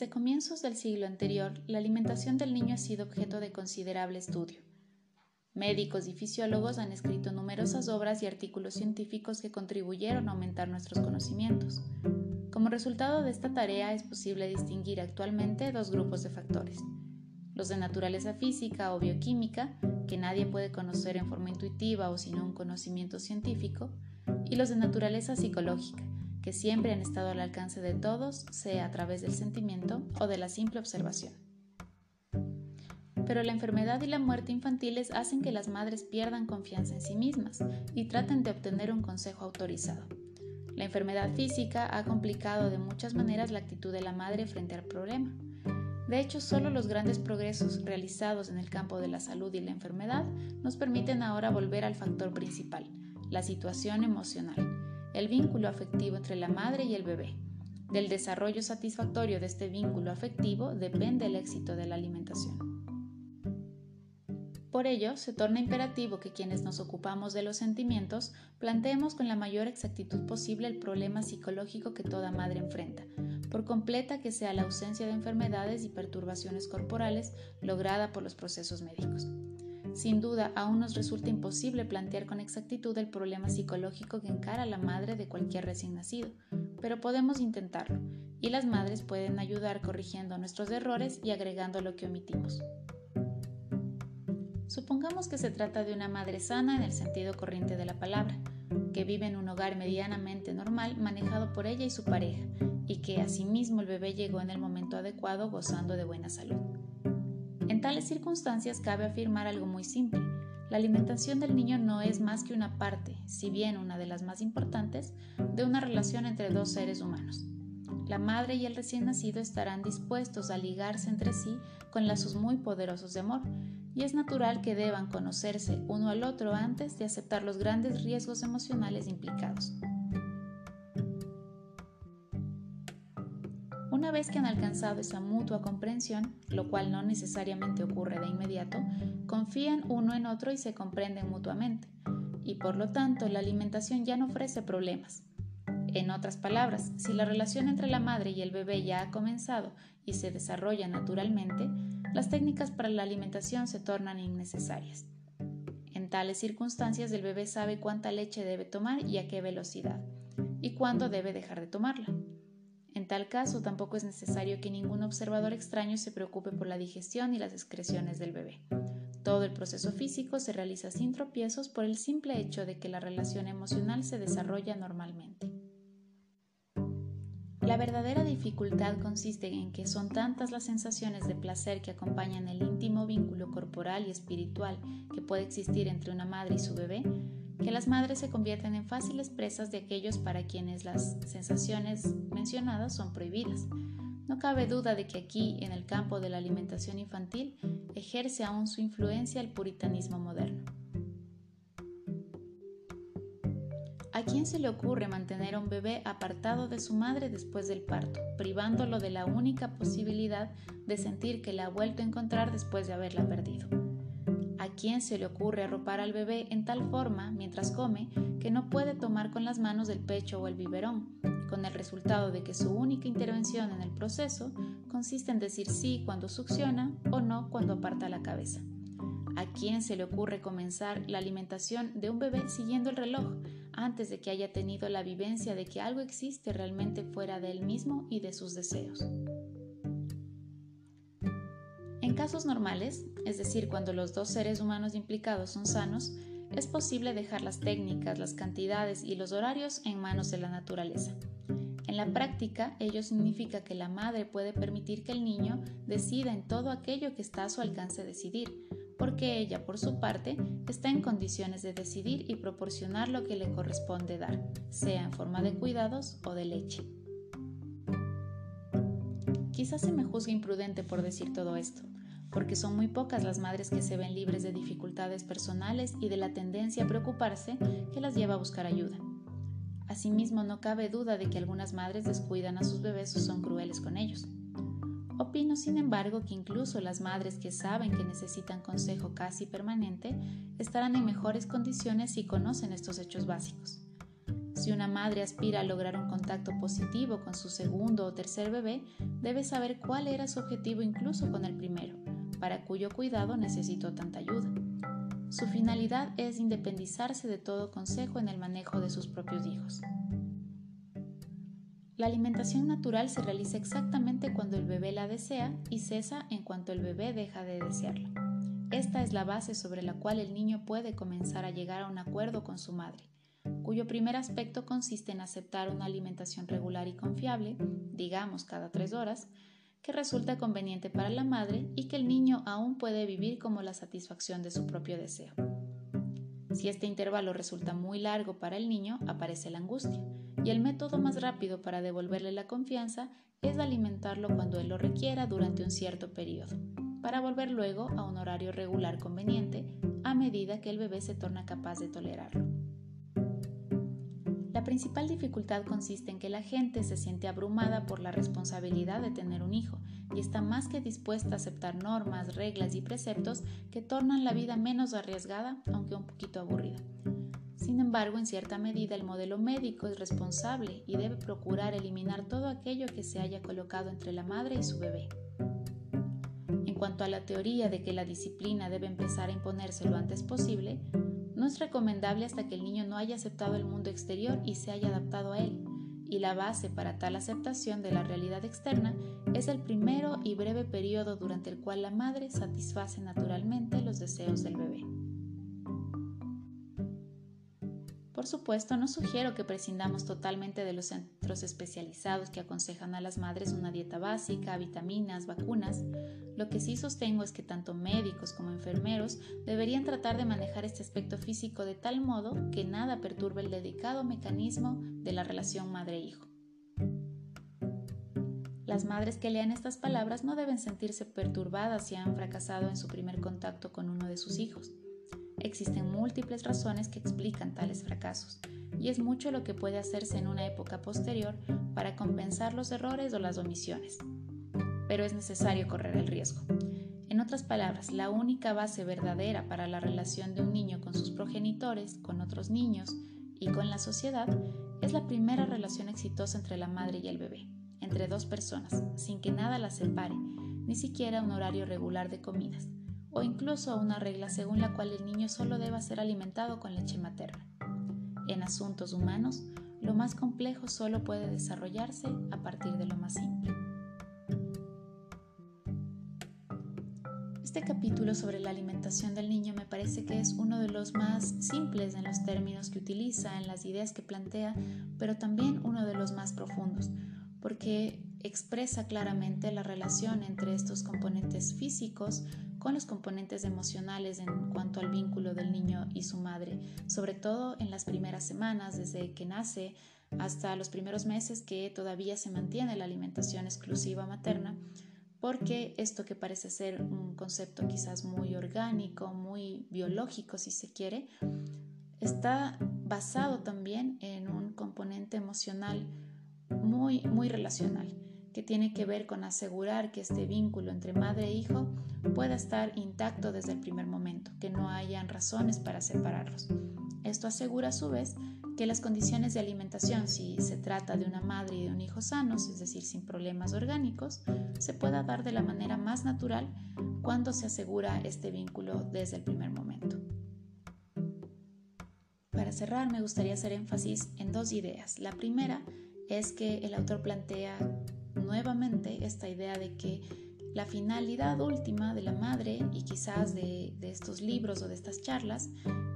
Desde comienzos del siglo anterior, la alimentación del niño ha sido objeto de considerable estudio. Médicos y fisiólogos han escrito numerosas obras y artículos científicos que contribuyeron a aumentar nuestros conocimientos. Como resultado de esta tarea es posible distinguir actualmente dos grupos de factores. Los de naturaleza física o bioquímica, que nadie puede conocer en forma intuitiva o sin un conocimiento científico, y los de naturaleza psicológica, que siempre han estado al alcance de todos, sea a través del sentimiento o de la simple observación pero la enfermedad y la muerte infantiles hacen que las madres pierdan confianza en sí mismas y traten de obtener un consejo autorizado. La enfermedad física ha complicado de muchas maneras la actitud de la madre frente al problema. De hecho, solo los grandes progresos realizados en el campo de la salud y la enfermedad nos permiten ahora volver al factor principal, la situación emocional, el vínculo afectivo entre la madre y el bebé. Del desarrollo satisfactorio de este vínculo afectivo depende el éxito de la alimentación. Por ello, se torna imperativo que quienes nos ocupamos de los sentimientos planteemos con la mayor exactitud posible el problema psicológico que toda madre enfrenta, por completa que sea la ausencia de enfermedades y perturbaciones corporales lograda por los procesos médicos. Sin duda, aún nos resulta imposible plantear con exactitud el problema psicológico que encara la madre de cualquier recién nacido, pero podemos intentarlo, y las madres pueden ayudar corrigiendo nuestros errores y agregando lo que omitimos. Supongamos que se trata de una madre sana en el sentido corriente de la palabra, que vive en un hogar medianamente normal manejado por ella y su pareja, y que asimismo el bebé llegó en el momento adecuado gozando de buena salud. En tales circunstancias cabe afirmar algo muy simple. La alimentación del niño no es más que una parte, si bien una de las más importantes, de una relación entre dos seres humanos. La madre y el recién nacido estarán dispuestos a ligarse entre sí con lazos muy poderosos de amor, y es natural que deban conocerse uno al otro antes de aceptar los grandes riesgos emocionales implicados. Una vez que han alcanzado esa mutua comprensión, lo cual no necesariamente ocurre de inmediato, confían uno en otro y se comprenden mutuamente, y por lo tanto la alimentación ya no ofrece problemas. En otras palabras, si la relación entre la madre y el bebé ya ha comenzado y se desarrolla naturalmente, las técnicas para la alimentación se tornan innecesarias. En tales circunstancias el bebé sabe cuánta leche debe tomar y a qué velocidad, y cuándo debe dejar de tomarla. Tal caso tampoco es necesario que ningún observador extraño se preocupe por la digestión y las excreciones del bebé. Todo el proceso físico se realiza sin tropiezos por el simple hecho de que la relación emocional se desarrolla normalmente. La verdadera dificultad consiste en que son tantas las sensaciones de placer que acompañan el íntimo vínculo corporal y espiritual que puede existir entre una madre y su bebé, que las madres se convierten en fáciles presas de aquellos para quienes las sensaciones mencionadas son prohibidas. No cabe duda de que aquí, en el campo de la alimentación infantil, ejerce aún su influencia el puritanismo moderno. ¿A quién se le ocurre mantener a un bebé apartado de su madre después del parto, privándolo de la única posibilidad de sentir que la ha vuelto a encontrar después de haberla perdido? ¿A quién se le ocurre arropar al bebé en tal forma, mientras come, que no puede tomar con las manos del pecho o el biberón, con el resultado de que su única intervención en el proceso consiste en decir sí cuando succiona o no cuando aparta la cabeza? ¿A quién se le ocurre comenzar la alimentación de un bebé siguiendo el reloj antes de que haya tenido la vivencia de que algo existe realmente fuera de él mismo y de sus deseos? En casos normales, es decir, cuando los dos seres humanos implicados son sanos, es posible dejar las técnicas, las cantidades y los horarios en manos de la naturaleza. En la práctica, ello significa que la madre puede permitir que el niño decida en todo aquello que está a su alcance decidir, porque ella, por su parte, está en condiciones de decidir y proporcionar lo que le corresponde dar, sea en forma de cuidados o de leche. Quizás se me juzgue imprudente por decir todo esto, porque son muy pocas las madres que se ven libres de dificultades personales y de la tendencia a preocuparse que las lleva a buscar ayuda. Asimismo, no cabe duda de que algunas madres descuidan a sus bebés o son crueles con ellos. Opino, sin embargo, que incluso las madres que saben que necesitan consejo casi permanente estarán en mejores condiciones si conocen estos hechos básicos. Si una madre aspira a lograr un contacto positivo con su segundo o tercer bebé, debe saber cuál era su objetivo incluso con el primero, para cuyo cuidado necesitó tanta ayuda. Su finalidad es independizarse de todo consejo en el manejo de sus propios hijos. La alimentación natural se realiza exactamente cuando el bebé la desea y cesa en cuanto el bebé deja de desearla. Esta es la base sobre la cual el niño puede comenzar a llegar a un acuerdo con su madre cuyo primer aspecto consiste en aceptar una alimentación regular y confiable, digamos cada tres horas, que resulta conveniente para la madre y que el niño aún puede vivir como la satisfacción de su propio deseo. Si este intervalo resulta muy largo para el niño, aparece la angustia, y el método más rápido para devolverle la confianza es alimentarlo cuando él lo requiera durante un cierto periodo, para volver luego a un horario regular conveniente a medida que el bebé se torna capaz de tolerarlo. La principal dificultad consiste en que la gente se siente abrumada por la responsabilidad de tener un hijo y está más que dispuesta a aceptar normas, reglas y preceptos que tornan la vida menos arriesgada, aunque un poquito aburrida. Sin embargo, en cierta medida el modelo médico es responsable y debe procurar eliminar todo aquello que se haya colocado entre la madre y su bebé. En cuanto a la teoría de que la disciplina debe empezar a imponerse lo antes posible, no es recomendable hasta que el niño no haya aceptado el mundo exterior y se haya adaptado a él, y la base para tal aceptación de la realidad externa es el primero y breve periodo durante el cual la madre satisface naturalmente los deseos del bebé. Por supuesto, no sugiero que prescindamos totalmente de los centros especializados que aconsejan a las madres una dieta básica, vitaminas, vacunas. Lo que sí sostengo es que tanto médicos como enfermeros deberían tratar de manejar este aspecto físico de tal modo que nada perturbe el dedicado mecanismo de la relación madre-hijo. Las madres que lean estas palabras no deben sentirse perturbadas si han fracasado en su primer contacto con uno de sus hijos. Existen múltiples razones que explican tales fracasos, y es mucho lo que puede hacerse en una época posterior para compensar los errores o las omisiones. Pero es necesario correr el riesgo. En otras palabras, la única base verdadera para la relación de un niño con sus progenitores, con otros niños y con la sociedad es la primera relación exitosa entre la madre y el bebé, entre dos personas, sin que nada las separe, ni siquiera un horario regular de comidas o incluso una regla según la cual el niño solo deba ser alimentado con leche materna. En asuntos humanos, lo más complejo solo puede desarrollarse a partir de lo más simple. Este capítulo sobre la alimentación del niño me parece que es uno de los más simples en los términos que utiliza, en las ideas que plantea, pero también uno de los más profundos, porque expresa claramente la relación entre estos componentes físicos con los componentes emocionales en cuanto al vínculo del niño y su madre, sobre todo en las primeras semanas, desde que nace hasta los primeros meses que todavía se mantiene la alimentación exclusiva materna, porque esto que parece ser un concepto quizás muy orgánico, muy biológico si se quiere, está basado también en un componente emocional muy, muy relacional que tiene que ver con asegurar que este vínculo entre madre e hijo pueda estar intacto desde el primer momento, que no hayan razones para separarlos. Esto asegura a su vez que las condiciones de alimentación, si se trata de una madre y de un hijo sanos, es decir, sin problemas orgánicos, se pueda dar de la manera más natural cuando se asegura este vínculo desde el primer momento. Para cerrar, me gustaría hacer énfasis en dos ideas. La primera es que el autor plantea nuevamente esta idea de que la finalidad última de la madre y quizás de, estos libros o de estas charlas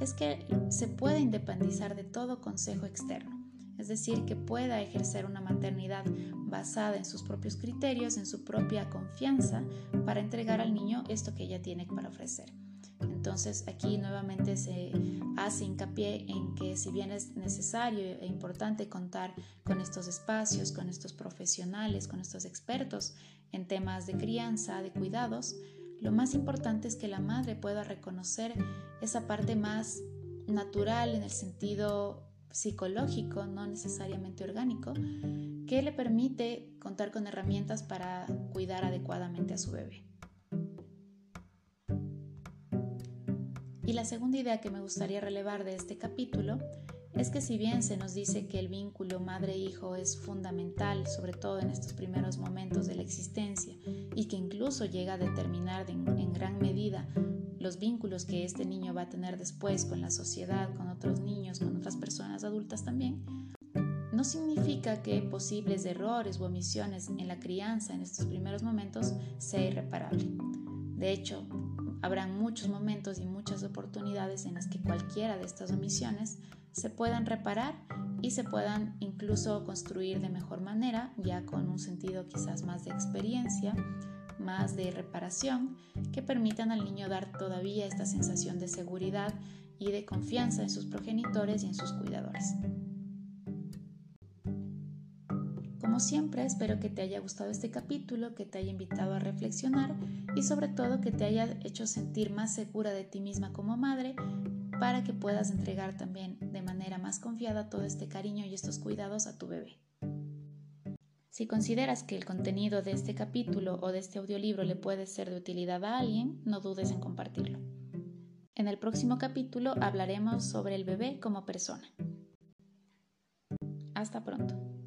es que se pueda independizar de todo consejo externo, es decir, que pueda ejercer una maternidad basada en sus propios criterios, en su propia confianza, para entregar al niño esto que ella tiene para ofrecer. Entonces aquí nuevamente se hace hincapié en que si bien es necesario e importante contar con estos espacios, con estos profesionales, con estos expertos en temas de crianza, de cuidados, lo más importante es que la madre pueda reconocer esa parte más natural en el sentido psicológico, no necesariamente orgánico, que le permite contar con herramientas para cuidar adecuadamente a su bebé. Y la segunda idea que me gustaría relevar de este capítulo es que si bien se nos dice que el vínculo madre-hijo es fundamental, sobre todo en estos primeros momentos de la existencia, y que incluso llega a determinar en, gran medida los vínculos que este niño va a tener después con la sociedad, con otros niños, con otras personas adultas también, no significa que posibles errores u omisiones en la crianza en estos primeros momentos sea irreparable. De hecho, habrán muchos momentos y muchas oportunidades en las que cualquiera de estas omisiones se puedan reparar y se puedan incluso construir de mejor manera, ya con un sentido quizás más de experiencia, más de reparación, que permitan al niño dar todavía esta sensación de seguridad y de confianza en sus progenitores y en sus cuidadores. Siempre, espero que te haya gustado este capítulo, que te haya invitado a reflexionar y sobre todo que te haya hecho sentir más segura de ti misma como madre para que puedas entregar también de manera más confiada todo este cariño y estos cuidados a tu bebé. Si consideras que el contenido de este capítulo o de este audiolibro le puede ser de utilidad a alguien, no dudes en compartirlo. En el próximo capítulo hablaremos sobre el bebé como persona. Hasta pronto.